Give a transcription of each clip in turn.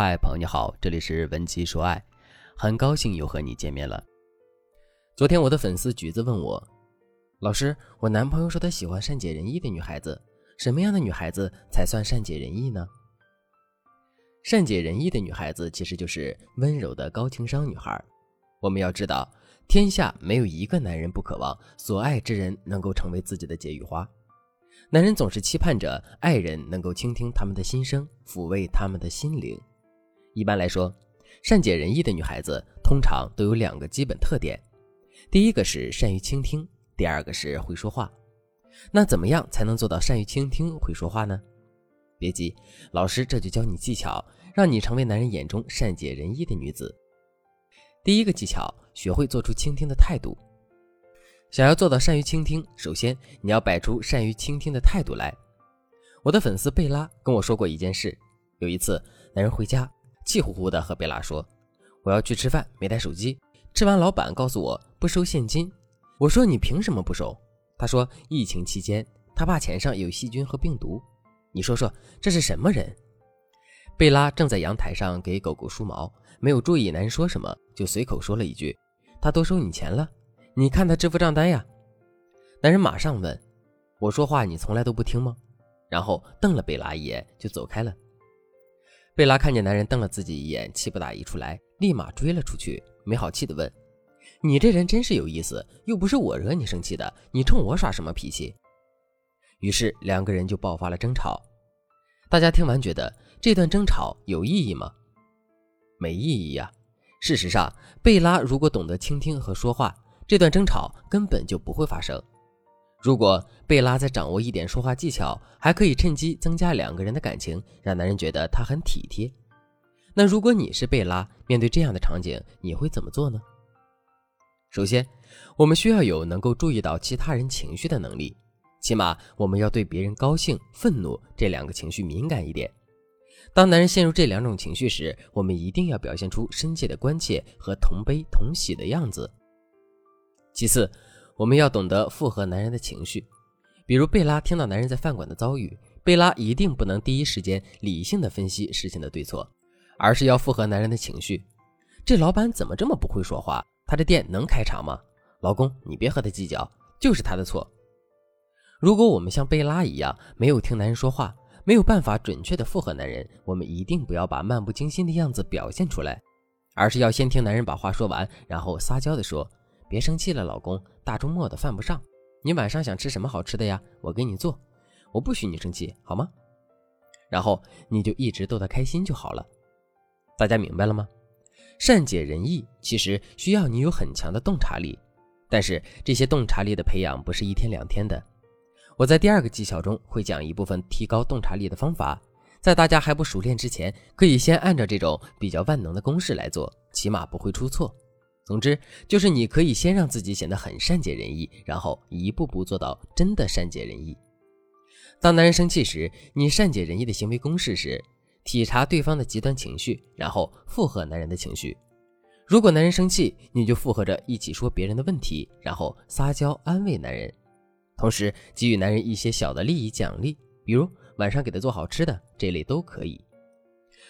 嗨，朋友你好，这里是文姬说爱，很高兴又和你见面了。昨天我的粉丝橘子问我，老师，我男朋友说他喜欢善解人意的女孩子，什么样的女孩子才算善解人意呢？善解人意的女孩子其实就是温柔的高情商女孩。我们要知道，天下没有一个男人不渴望所爱之人能够成为自己的解语花。男人总是期盼着爱人能够倾听他们的心声，抚慰他们的心灵。一般来说，善解人意的女孩子通常都有两个基本特点：第一个是善于倾听，第二个是会说话。那怎么样才能做到善于倾听、会说话呢？别急，老师这就教你技巧，让你成为男人眼中善解人意的女子。第一个技巧，学会做出倾听的态度。想要做到善于倾听，首先你要摆出善于倾听的态度来。我的粉丝贝拉跟我说过一件事：有一次，男人回家气呼呼的和贝拉说：“我要去吃饭，没带手机。吃完，老板告诉我不收现金。我说你凭什么不收？他说疫情期间他怕钱上有细菌和病毒。你说说这是什么人？”贝拉正在阳台上给狗狗梳毛，没有注意男人说什么，就随口说了一句：“他多收你钱了。”你看他支付账单呀，男人马上问：“我说话你从来都不听吗？”然后瞪了贝拉一眼就走开了。贝拉看见男人瞪了自己一眼，气不打一处来，立马追了出去，没好气的问：“你这人真是有意思，又不是我惹你生气的，你冲我耍什么脾气？”于是两个人就爆发了争吵。大家听完觉得这段争吵有意义吗？没意义呀。事实上，贝拉如果懂得倾听和说话。这段争吵根本就不会发生。如果贝拉再掌握一点说话技巧，还可以趁机增加两个人的感情，让男人觉得她很体贴。那如果你是贝拉，面对这样的场景，你会怎么做呢？首先，我们需要有能够注意到其他人情绪的能力，起码我们要对别人高兴、愤怒这两个情绪敏感一点。当男人陷入这两种情绪时，我们一定要表现出深切的关切和同悲同喜的样子。其次，我们要懂得附和男人的情绪。比如贝拉听到男人在饭馆的遭遇，贝拉一定不能第一时间理性的分析事情的对错，而是要附和男人的情绪。这老板怎么这么不会说话？他的店能开长吗？老公，你别和他计较，就是他的错。如果我们像贝拉一样没有听男人说话，没有办法准确的附和男人，我们一定不要把漫不经心的样子表现出来，而是要先听男人把话说完，然后撒娇的说。别生气了，老公。大周末的犯不上。你晚上想吃什么好吃的呀？我给你做。我不许你生气，好吗？然后你就一直逗他开心就好了。大家明白了吗？善解人意其实需要你有很强的洞察力，但是这些洞察力的培养不是一天两天的。我在第二个技巧中会讲一部分提高洞察力的方法，在大家还不熟练之前，可以先按照这种比较万能的公式来做，起码不会出错。总之，就是你可以先让自己显得很善解人意，然后一步步做到真的善解人意。当男人生气时，你善解人意的行为公式是：体察对方的极端情绪，然后附和男人的情绪。如果男人生气，你就附和着一起说别人的问题，然后撒娇安慰男人，同时给予男人一些小的利益奖励，比如晚上给他做好吃的，这类都可以。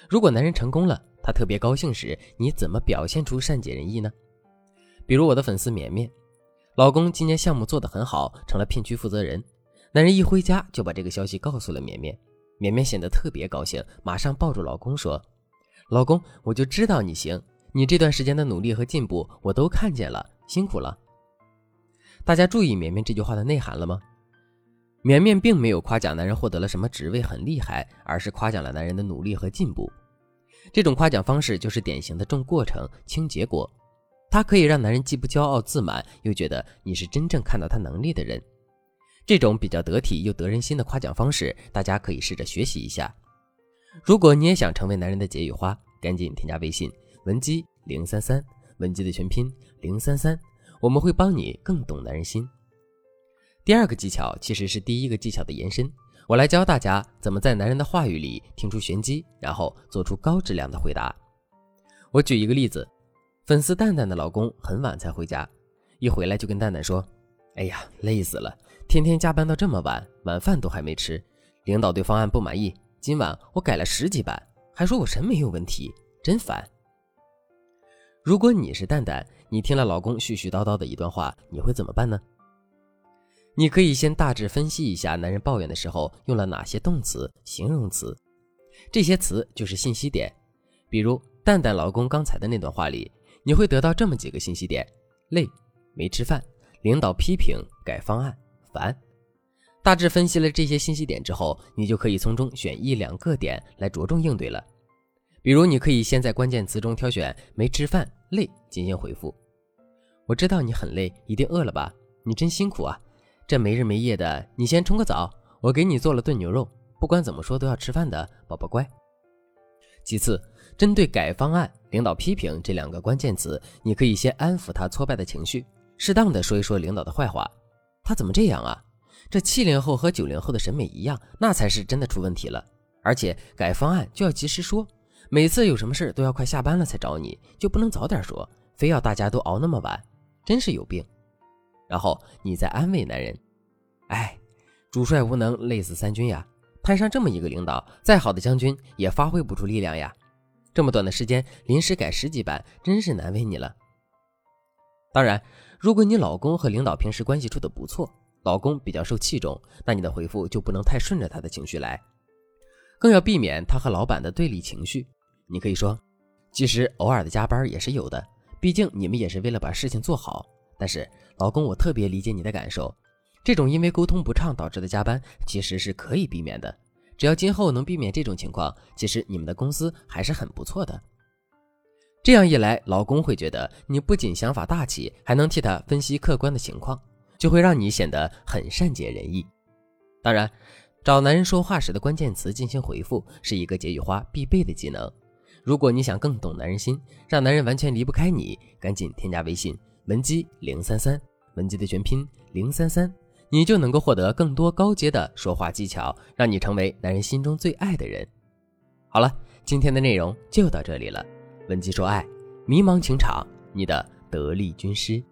如果男人成功了，他特别高兴时，你怎么表现出善解人意呢？比如我的粉丝绵绵，老公今年项目做得很好，成了片区负责人。男人一回家就把这个消息告诉了绵绵，绵绵显得特别高兴，马上抱住老公说：“老公，我就知道你行，你这段时间的努力和进步我都看见了，辛苦了。”大家注意绵绵这句话的内涵了吗？绵绵并没有夸奖男人获得了什么职位很厉害，而是夸奖了男人的努力和进步。这种夸奖方式就是典型的重过程轻结果。它可以让男人既不骄傲自满，又觉得你是真正看到他能力的人。这种比较得体又得人心的夸奖方式，大家可以试着学习一下。如果你也想成为男人的解语花，赶紧添加微信文姬零三三，文姬的全拼零三三，我们会帮你更懂男人心。第二个技巧其实是第一个技巧的延伸，我来教大家怎么在男人的话语里听出玄机，然后做出高质量的回答。我举一个例子。粉丝蛋蛋的老公很晚才回家，一回来就跟蛋蛋说：“哎呀，累死了，天天加班到这么晚，晚饭都还没吃。领导对方案不满意，今晚我改了十几版，还说我审美有问题，真烦。如果你是蛋蛋，你听了老公絮絮叨叨的一段话，你会怎么办呢？你可以先大致分析一下男人抱怨的时候用了哪些动词、形容词，这些词就是信息点。比如蛋蛋老公刚才的那段话里，你会得到这么几个信息点：累、没吃饭、领导批评、改方案、烦。大致分析了这些信息点之后，你就可以从中选一两个点来着重应对了。比如，你可以先在关键词中挑选“没吃饭”“累”进行回复。我知道你很累，一定饿了吧？你真辛苦啊！这没日没夜的，你先冲个澡，我给你做了炖牛肉。不管怎么说都要吃饭的，宝宝乖。其次，针对改方案、领导批评这两个关键词，你可以先安抚他挫败的情绪，适当的说一说领导的坏话。他怎么这样啊？这七零后和九零后的审美一样，那才是真的出问题了。而且改方案就要及时说，每次有什么事都要快下班了才找你，就不能早点说，非要大家都熬那么晚，真是有病。然后你再安慰男人，哎，主帅无能，累死三军呀！摊上这么一个领导，再好的将军也发挥不出力量呀！这么短的时间临时改十几版，真是难为你了。当然，如果你老公和领导平时关系处的不错，老公比较受器重，那你的回复就不能太顺着他的情绪来，更要避免他和老板的对立情绪。你可以说，其实偶尔的加班也是有的，毕竟你们也是为了把事情做好。但是，老公，我特别理解你的感受。这种因为沟通不畅导致的加班，其实是可以避免的。只要今后能避免这种情况，其实你们的公司还是很不错的。这样一来，老公会觉得你不仅想法大气，还能替他分析客观的情况，就会让你显得很善解人意。当然，找男人说话时的关键词进行回复，是一个解语花必备的技能。如果你想更懂男人心，让男人完全离不开你，赶紧添加微信。文姬零三三，文姬的全拼零三三，你就能够获得更多高阶的说话技巧，让你成为男人心中最爱的人。好了，今天的内容就到这里了。文姬说爱，迷茫情场，你的得力军师。